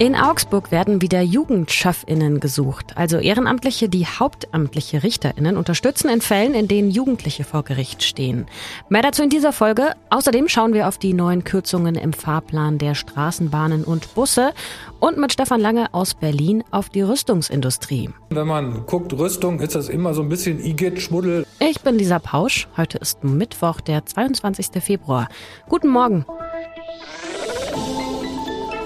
In Augsburg werden wieder JugendchefInnen gesucht, also Ehrenamtliche, die hauptamtliche RichterInnen unterstützen in Fällen, in denen Jugendliche vor Gericht stehen. Mehr dazu in dieser Folge. Außerdem schauen wir auf die neuen Kürzungen im Fahrplan der Straßenbahnen und Busse und mit Stefan Lange aus Berlin auf die Rüstungsindustrie. Wenn man guckt, Rüstung, ist das immer so ein bisschen Igitt-Schmuddel. Ich bin Lisa Pausch. Heute ist Mittwoch, der 22. Februar. Guten Morgen.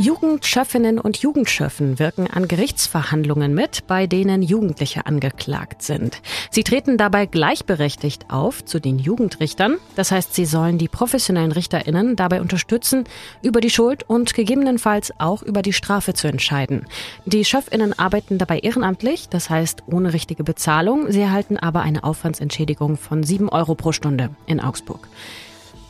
Jugendschöffinnen und Jugendschöffen wirken an Gerichtsverhandlungen mit, bei denen Jugendliche angeklagt sind. Sie treten dabei gleichberechtigt auf zu den Jugendrichtern. Das heißt, sie sollen die professionellen Richterinnen dabei unterstützen, über die Schuld und gegebenenfalls auch über die Strafe zu entscheiden. Die Schöffinnen arbeiten dabei ehrenamtlich, das heißt ohne richtige Bezahlung. Sie erhalten aber eine Aufwandsentschädigung von sieben Euro pro Stunde in Augsburg.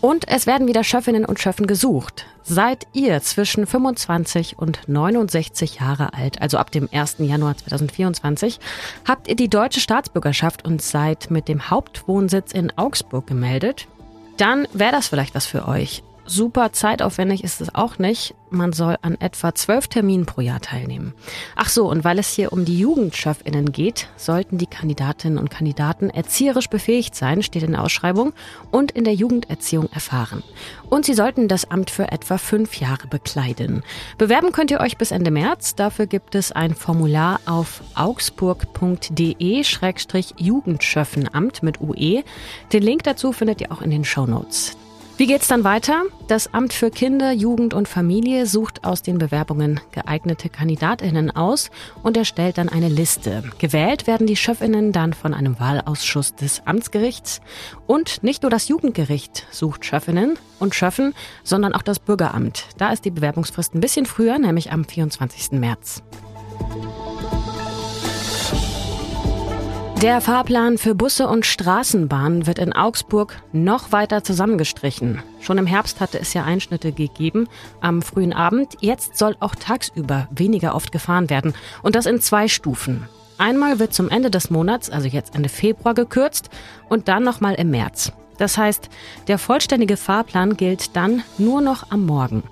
Und es werden wieder Schöffinnen und Schöffen gesucht. Seid ihr zwischen 25 und 69 Jahre alt, also ab dem 1. Januar 2024, habt ihr die deutsche Staatsbürgerschaft und seid mit dem Hauptwohnsitz in Augsburg gemeldet? Dann wäre das vielleicht was für euch. Super zeitaufwendig ist es auch nicht. Man soll an etwa zwölf Terminen pro Jahr teilnehmen. Ach so, und weil es hier um die JugendchefInnen geht, sollten die Kandidatinnen und Kandidaten erzieherisch befähigt sein, steht in der Ausschreibung, und in der Jugenderziehung erfahren. Und sie sollten das Amt für etwa fünf Jahre bekleiden. Bewerben könnt ihr euch bis Ende März. Dafür gibt es ein Formular auf augsburg.de-jugendschöffenamt mit UE. Den Link dazu findet ihr auch in den Show Notes. Wie geht's dann weiter? Das Amt für Kinder, Jugend und Familie sucht aus den Bewerbungen geeignete Kandidatinnen aus und erstellt dann eine Liste. Gewählt werden die Schöffinnen dann von einem Wahlausschuss des Amtsgerichts. Und nicht nur das Jugendgericht sucht Schöffinnen und Schöffen, sondern auch das Bürgeramt. Da ist die Bewerbungsfrist ein bisschen früher, nämlich am 24. März. Der Fahrplan für Busse und Straßenbahnen wird in Augsburg noch weiter zusammengestrichen. Schon im Herbst hatte es ja Einschnitte gegeben am frühen Abend. Jetzt soll auch tagsüber weniger oft gefahren werden. Und das in zwei Stufen. Einmal wird zum Ende des Monats, also jetzt Ende Februar, gekürzt und dann nochmal im März. Das heißt, der vollständige Fahrplan gilt dann nur noch am Morgen.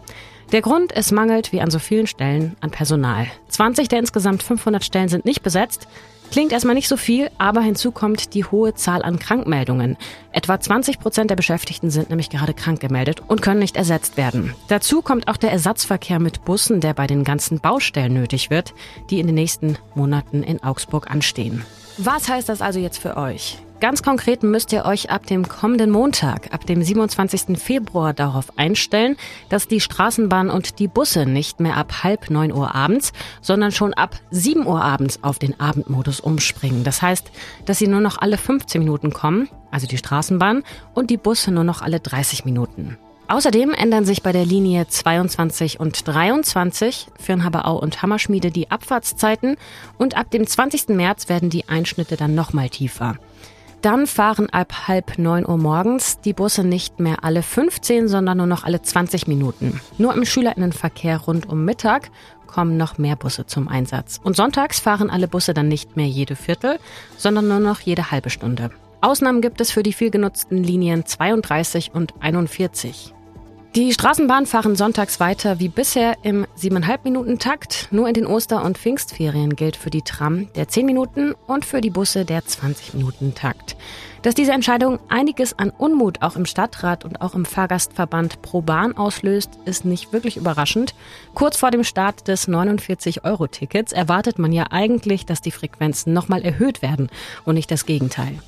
Der Grund, es mangelt, wie an so vielen Stellen, an Personal. 20 der insgesamt 500 Stellen sind nicht besetzt. Klingt erstmal nicht so viel, aber hinzu kommt die hohe Zahl an Krankmeldungen. Etwa 20 Prozent der Beschäftigten sind nämlich gerade krank gemeldet und können nicht ersetzt werden. Dazu kommt auch der Ersatzverkehr mit Bussen, der bei den ganzen Baustellen nötig wird, die in den nächsten Monaten in Augsburg anstehen. Was heißt das also jetzt für euch? Ganz konkret müsst ihr euch ab dem kommenden Montag, ab dem 27. Februar darauf einstellen, dass die Straßenbahn und die Busse nicht mehr ab halb neun Uhr abends, sondern schon ab sieben Uhr abends auf den Abendmodus umspringen. Das heißt, dass sie nur noch alle 15 Minuten kommen, also die Straßenbahn, und die Busse nur noch alle 30 Minuten. Außerdem ändern sich bei der Linie 22 und 23 für Haberau und Hammerschmiede die Abfahrtszeiten und ab dem 20. März werden die Einschnitte dann nochmal tiefer. Dann fahren ab halb neun Uhr morgens die Busse nicht mehr alle 15, sondern nur noch alle 20 Minuten. Nur im Schülerinnenverkehr rund um Mittag kommen noch mehr Busse zum Einsatz. Und sonntags fahren alle Busse dann nicht mehr jede Viertel, sondern nur noch jede halbe Stunde. Ausnahmen gibt es für die viel genutzten Linien 32 und 41. Die Straßenbahnen fahren sonntags weiter wie bisher im 7,5 Minuten Takt. Nur in den Oster- und Pfingstferien gilt für die Tram der 10 Minuten und für die Busse der 20 Minuten Takt. Dass diese Entscheidung einiges an Unmut auch im Stadtrat und auch im Fahrgastverband Pro Bahn auslöst, ist nicht wirklich überraschend. Kurz vor dem Start des 49-Euro-Tickets erwartet man ja eigentlich, dass die Frequenzen nochmal erhöht werden und nicht das Gegenteil.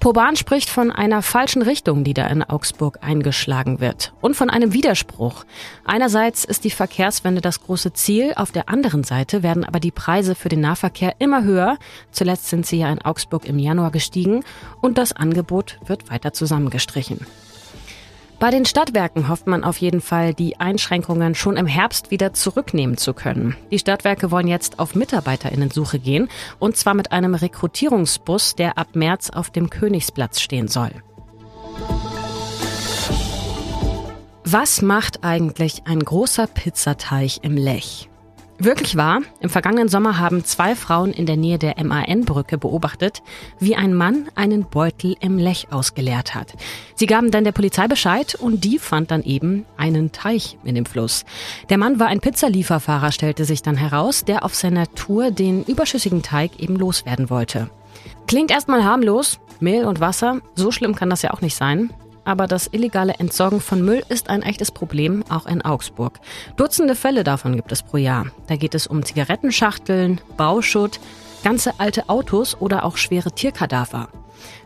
Proban spricht von einer falschen Richtung, die da in Augsburg eingeschlagen wird und von einem Widerspruch. Einerseits ist die Verkehrswende das große Ziel, auf der anderen Seite werden aber die Preise für den Nahverkehr immer höher. Zuletzt sind sie ja in Augsburg im Januar gestiegen und das Angebot wird weiter zusammengestrichen. Bei den Stadtwerken hofft man auf jeden Fall, die Einschränkungen schon im Herbst wieder zurücknehmen zu können. Die Stadtwerke wollen jetzt auf Mitarbeiterinnensuche gehen, und zwar mit einem Rekrutierungsbus, der ab März auf dem Königsplatz stehen soll. Was macht eigentlich ein großer Pizzateich im Lech? Wirklich wahr, im vergangenen Sommer haben zwei Frauen in der Nähe der MAN-Brücke beobachtet, wie ein Mann einen Beutel im Lech ausgeleert hat. Sie gaben dann der Polizei Bescheid und die fand dann eben einen Teich in dem Fluss. Der Mann war ein Pizzalieferfahrer, stellte sich dann heraus, der auf seiner Tour den überschüssigen Teig eben loswerden wollte. Klingt erstmal harmlos, Mehl und Wasser, so schlimm kann das ja auch nicht sein. Aber das illegale Entsorgen von Müll ist ein echtes Problem, auch in Augsburg. Dutzende Fälle davon gibt es pro Jahr. Da geht es um Zigarettenschachteln, Bauschutt, ganze alte Autos oder auch schwere Tierkadaver.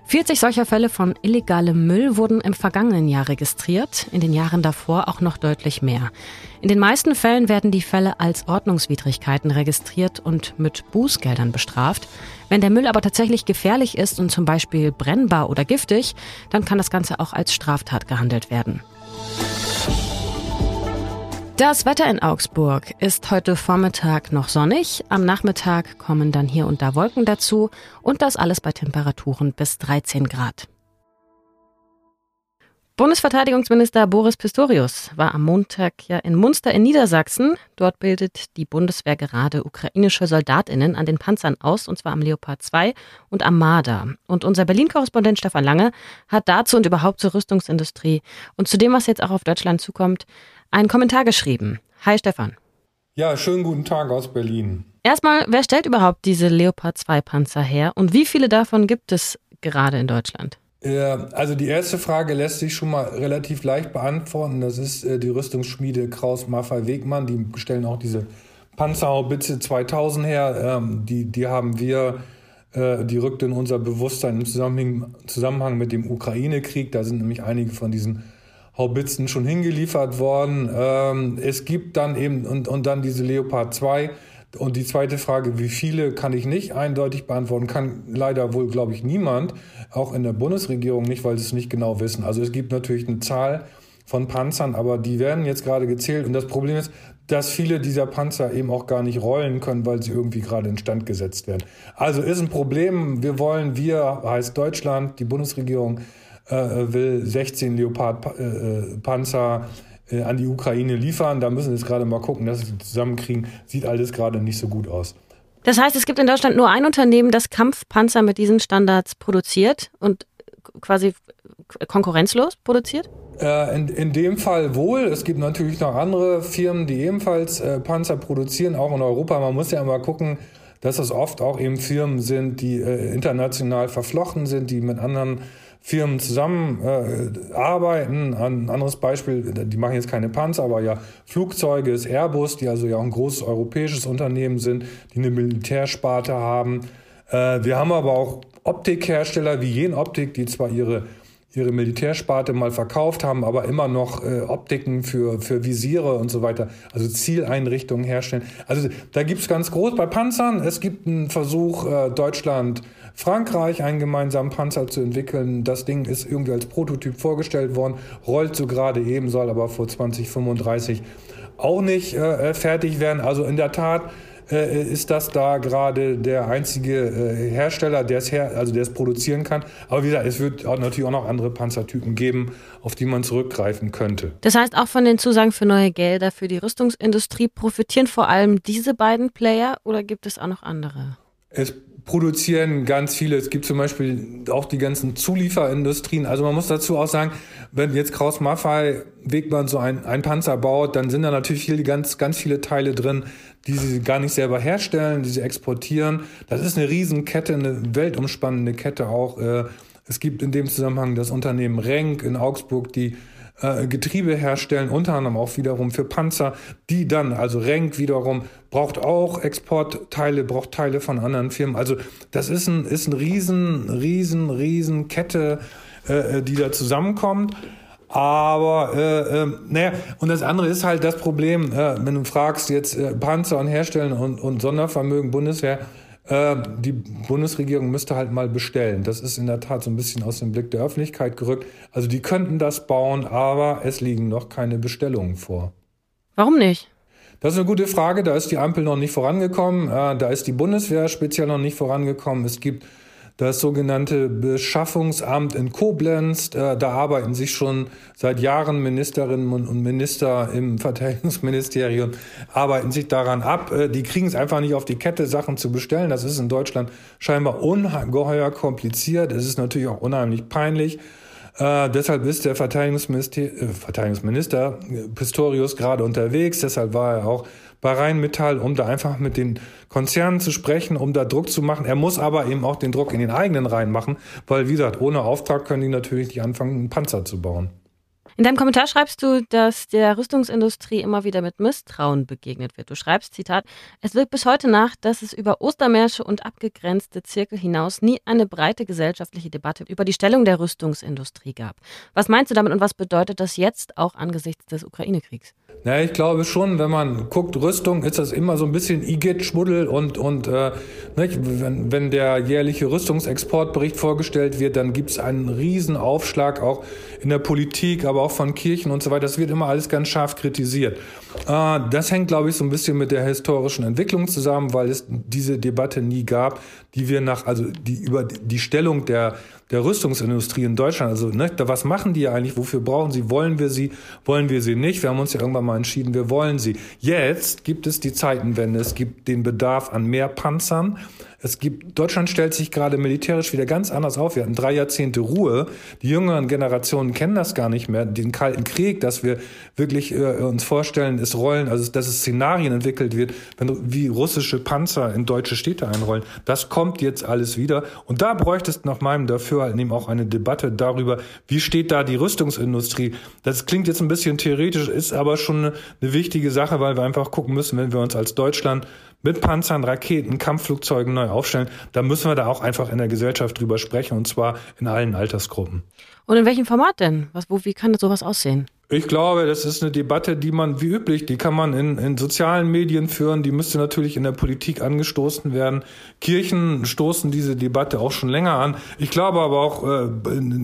40 solcher Fälle von illegalem Müll wurden im vergangenen Jahr registriert, in den Jahren davor auch noch deutlich mehr. In den meisten Fällen werden die Fälle als Ordnungswidrigkeiten registriert und mit Bußgeldern bestraft. Wenn der Müll aber tatsächlich gefährlich ist und zum Beispiel brennbar oder giftig, dann kann das Ganze auch als Straftat gehandelt werden. Das Wetter in Augsburg ist heute Vormittag noch sonnig. Am Nachmittag kommen dann hier und da Wolken dazu und das alles bei Temperaturen bis 13 Grad. Bundesverteidigungsminister Boris Pistorius war am Montag ja in Munster in Niedersachsen. Dort bildet die Bundeswehr gerade ukrainische Soldatinnen an den Panzern aus, und zwar am Leopard 2 und am Marder. Und unser Berlin-Korrespondent Stefan Lange hat dazu und überhaupt zur Rüstungsindustrie und zu dem, was jetzt auch auf Deutschland zukommt, einen Kommentar geschrieben. Hi Stefan. Ja, schönen guten Tag aus Berlin. Erstmal, wer stellt überhaupt diese Leopard 2 Panzer her und wie viele davon gibt es gerade in Deutschland? Also die erste Frage lässt sich schon mal relativ leicht beantworten. Das ist äh, die Rüstungsschmiede Kraus Maffei Wegmann. Die stellen auch diese Panzerhaubitze 2000 her. Ähm, die, die haben wir, äh, die rückt in unser Bewusstsein im Zusammenhang, Zusammenhang mit dem Ukraine-Krieg. Da sind nämlich einige von diesen Haubitzen schon hingeliefert worden. Ähm, es gibt dann eben und, und dann diese Leopard 2. Und die zweite Frage, wie viele, kann ich nicht eindeutig beantworten, kann leider wohl, glaube ich, niemand, auch in der Bundesregierung nicht, weil sie es nicht genau wissen. Also es gibt natürlich eine Zahl von Panzern, aber die werden jetzt gerade gezählt. Und das Problem ist, dass viele dieser Panzer eben auch gar nicht rollen können, weil sie irgendwie gerade instand gesetzt werden. Also ist ein Problem. Wir wollen, wir heißt Deutschland, die Bundesregierung, äh, will 16 Leopard-Panzer äh, äh, an die Ukraine liefern. Da müssen wir jetzt gerade mal gucken, dass sie die zusammenkriegen. Sieht alles gerade nicht so gut aus. Das heißt, es gibt in Deutschland nur ein Unternehmen, das Kampfpanzer mit diesen Standards produziert und quasi konkurrenzlos produziert? Äh, in, in dem Fall wohl. Es gibt natürlich noch andere Firmen, die ebenfalls äh, Panzer produzieren, auch in Europa. Man muss ja immer gucken, dass das oft auch eben Firmen sind, die äh, international verflochten sind, die mit anderen Firmen zusammenarbeiten. Äh, ein anderes Beispiel, die machen jetzt keine Panzer, aber ja Flugzeuge ist Airbus, die also ja auch ein großes europäisches Unternehmen sind, die eine Militärsparte haben. Äh, wir haben aber auch Optikhersteller wie Jen Optik, die zwar ihre ihre Militärsparte mal verkauft haben, aber immer noch äh, Optiken für, für Visiere und so weiter, also Zieleinrichtungen herstellen. Also da gibt's ganz groß bei Panzern. Es gibt einen Versuch, äh, Deutschland Frankreich einen gemeinsamen Panzer zu entwickeln. Das Ding ist irgendwie als Prototyp vorgestellt worden, rollt so gerade eben, soll aber vor 2035 auch nicht äh, fertig werden. Also in der Tat äh, ist das da gerade der einzige äh, Hersteller, der es her, also der es produzieren kann. Aber wie gesagt, es wird auch natürlich auch noch andere Panzertypen geben, auf die man zurückgreifen könnte. Das heißt, auch von den Zusagen für neue Gelder für die Rüstungsindustrie profitieren vor allem diese beiden Player oder gibt es auch noch andere? Es produzieren ganz viele. Es gibt zum Beispiel auch die ganzen Zulieferindustrien. Also man muss dazu auch sagen, wenn jetzt Kraus Maffei Wegmann so ein, ein Panzer baut, dann sind da natürlich viele, ganz, ganz viele Teile drin, die sie gar nicht selber herstellen, die sie exportieren. Das ist eine Riesenkette, eine weltumspannende Kette auch. Äh, es gibt in dem Zusammenhang das Unternehmen Renk in Augsburg, die äh, Getriebe herstellen, unter anderem auch wiederum für Panzer, die dann, also Renk wiederum, braucht auch Exportteile, braucht Teile von anderen Firmen. Also das ist ein, ist ein riesen, riesen, riesen Kette, äh, die da zusammenkommt. Aber äh, äh, naja, und das andere ist halt das Problem, äh, wenn du fragst jetzt äh, Panzer und Herstellen und, und Sondervermögen Bundeswehr, äh, die Bundesregierung müsste halt mal bestellen. Das ist in der Tat so ein bisschen aus dem Blick der Öffentlichkeit gerückt. Also die könnten das bauen, aber es liegen noch keine Bestellungen vor. Warum nicht? Das ist eine gute Frage. Da ist die Ampel noch nicht vorangekommen. Äh, da ist die Bundeswehr speziell noch nicht vorangekommen. Es gibt das sogenannte Beschaffungsamt in Koblenz. Äh, da arbeiten sich schon seit Jahren Ministerinnen und Minister im Verteidigungsministerium, arbeiten sich daran ab. Äh, die kriegen es einfach nicht auf die Kette, Sachen zu bestellen. Das ist in Deutschland scheinbar ungeheuer kompliziert. Es ist natürlich auch unheimlich peinlich. Äh, deshalb ist der Verteidigungsminister, äh, Verteidigungsminister Pistorius gerade unterwegs. Deshalb war er auch bei Rheinmetall, um da einfach mit den Konzernen zu sprechen, um da Druck zu machen. Er muss aber eben auch den Druck in den eigenen Reihen machen, weil, wie gesagt, ohne Auftrag können die natürlich nicht anfangen, einen Panzer zu bauen. In deinem Kommentar schreibst du, dass der Rüstungsindustrie immer wieder mit Misstrauen begegnet wird. Du schreibst, Zitat, es wirkt bis heute nach, dass es über Ostermärsche und abgegrenzte Zirkel hinaus nie eine breite gesellschaftliche Debatte über die Stellung der Rüstungsindustrie gab. Was meinst du damit und was bedeutet das jetzt auch angesichts des Ukraine-Kriegs? Ja, ich glaube schon, wenn man guckt, Rüstung, ist das immer so ein bisschen Igitt-Schmuddel und, und äh, nicht? Wenn, wenn der jährliche Rüstungsexportbericht vorgestellt wird, dann gibt es einen riesen Aufschlag auch in der Politik, aber auch von Kirchen und so weiter. Das wird immer alles ganz scharf kritisiert. Äh, das hängt, glaube ich, so ein bisschen mit der historischen Entwicklung zusammen, weil es diese Debatte nie gab, die wir nach, also die über die Stellung der, der Rüstungsindustrie in Deutschland, also ne, was machen die eigentlich, wofür brauchen sie, wollen wir sie, wollen wir sie nicht? Wir haben uns ja irgendwann mal entschieden, wir wollen sie. Jetzt gibt es die Zeitenwende, es gibt den Bedarf an mehr Panzern, es gibt, Deutschland stellt sich gerade militärisch wieder ganz anders auf. Wir hatten drei Jahrzehnte Ruhe. Die jüngeren Generationen kennen das gar nicht mehr. Den Kalten Krieg, dass wir wirklich äh, uns vorstellen, es rollen, also dass es Szenarien entwickelt wird, wenn, wie russische Panzer in deutsche Städte einrollen. Das kommt jetzt alles wieder. Und da bräuchte es nach meinem Dafürhalten eben auch eine Debatte darüber, wie steht da die Rüstungsindustrie. Das klingt jetzt ein bisschen theoretisch, ist aber schon eine, eine wichtige Sache, weil wir einfach gucken müssen, wenn wir uns als Deutschland mit Panzern, Raketen, Kampfflugzeugen neu aufstellen, dann müssen wir da auch einfach in der Gesellschaft drüber sprechen und zwar in allen Altersgruppen. Und in welchem Format denn? Was, wo, wie kann sowas aussehen? Ich glaube, das ist eine Debatte, die man wie üblich, die kann man in, in sozialen Medien führen, die müsste natürlich in der Politik angestoßen werden. Kirchen stoßen diese Debatte auch schon länger an. Ich glaube aber auch, äh,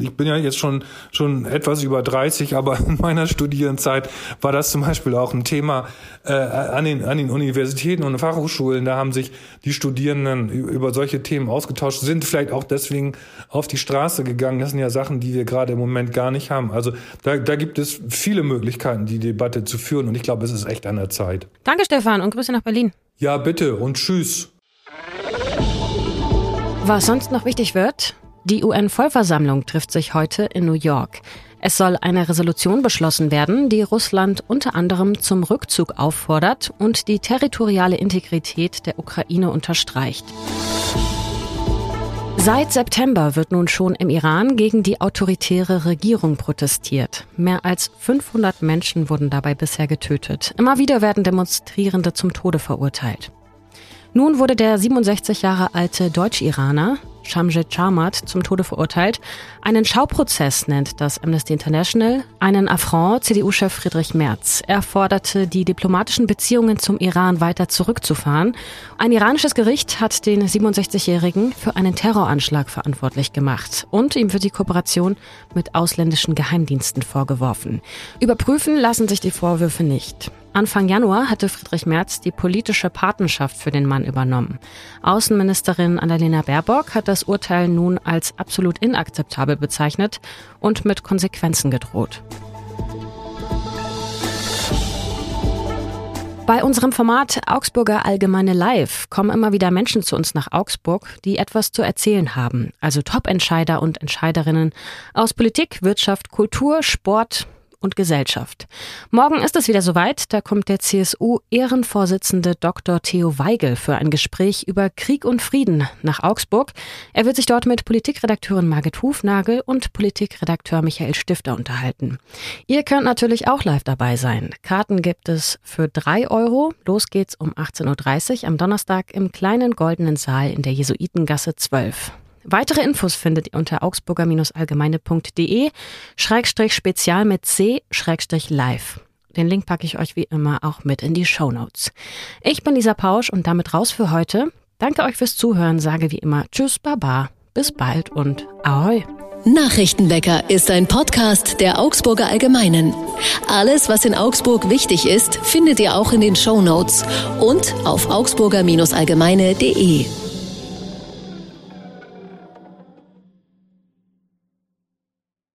ich bin ja jetzt schon, schon etwas über 30, aber in meiner Studierenzeit war das zum Beispiel auch ein Thema äh, an, den, an den Universitäten und Fachhochschulen. Da haben sich die Studierenden über solche Themen ausgetauscht, sind vielleicht auch deswegen auf die Straße gegangen. Das sind ja Sachen, die wir gerade im Moment gar nicht haben. Also da, da gibt es viele Möglichkeiten, die Debatte zu führen und ich glaube, es ist echt an der Zeit. Danke, Stefan, und Grüße nach Berlin. Ja, bitte und tschüss. Was sonst noch wichtig wird? Die UN-Vollversammlung trifft sich heute in New York. Es soll eine Resolution beschlossen werden, die Russland unter anderem zum Rückzug auffordert und die territoriale Integrität der Ukraine unterstreicht. Seit September wird nun schon im Iran gegen die autoritäre Regierung protestiert. Mehr als 500 Menschen wurden dabei bisher getötet. Immer wieder werden Demonstrierende zum Tode verurteilt. Nun wurde der 67 Jahre alte Deutsch-Iraner Shamjed Charmat zum Tode verurteilt. Einen Schauprozess nennt das Amnesty International, einen Affront CDU-Chef Friedrich Merz. Er forderte, die diplomatischen Beziehungen zum Iran weiter zurückzufahren. Ein iranisches Gericht hat den 67-Jährigen für einen Terroranschlag verantwortlich gemacht und ihm für die Kooperation mit ausländischen Geheimdiensten vorgeworfen. Überprüfen lassen sich die Vorwürfe nicht. Anfang Januar hatte Friedrich Merz die politische Patenschaft für den Mann übernommen. Außenministerin Annalena Baerbock hat das Urteil nun als absolut inakzeptabel bezeichnet und mit Konsequenzen gedroht. Bei unserem Format Augsburger Allgemeine Live kommen immer wieder Menschen zu uns nach Augsburg, die etwas zu erzählen haben. Also Top-Entscheider und Entscheiderinnen aus Politik, Wirtschaft, Kultur, Sport, und Gesellschaft. Morgen ist es wieder soweit. Da kommt der CSU-Ehrenvorsitzende Dr. Theo Weigel für ein Gespräch über Krieg und Frieden nach Augsburg. Er wird sich dort mit Politikredakteurin Margit Hufnagel und Politikredakteur Michael Stifter unterhalten. Ihr könnt natürlich auch live dabei sein. Karten gibt es für drei Euro. Los geht's um 18.30 Uhr am Donnerstag im kleinen goldenen Saal in der Jesuitengasse 12. Weitere Infos findet ihr unter augsburger-allgemeine.de Schrägstrich Spezial mit C Schrägstrich live. Den Link packe ich euch wie immer auch mit in die Show Notes. Ich bin Lisa Pausch und damit raus für heute. Danke euch fürs Zuhören, sage wie immer Tschüss, Baba, bis bald und Ahoi. Nachrichtenwecker ist ein Podcast der Augsburger Allgemeinen. Alles, was in Augsburg wichtig ist, findet ihr auch in den Show Notes und auf augsburger-allgemeine.de.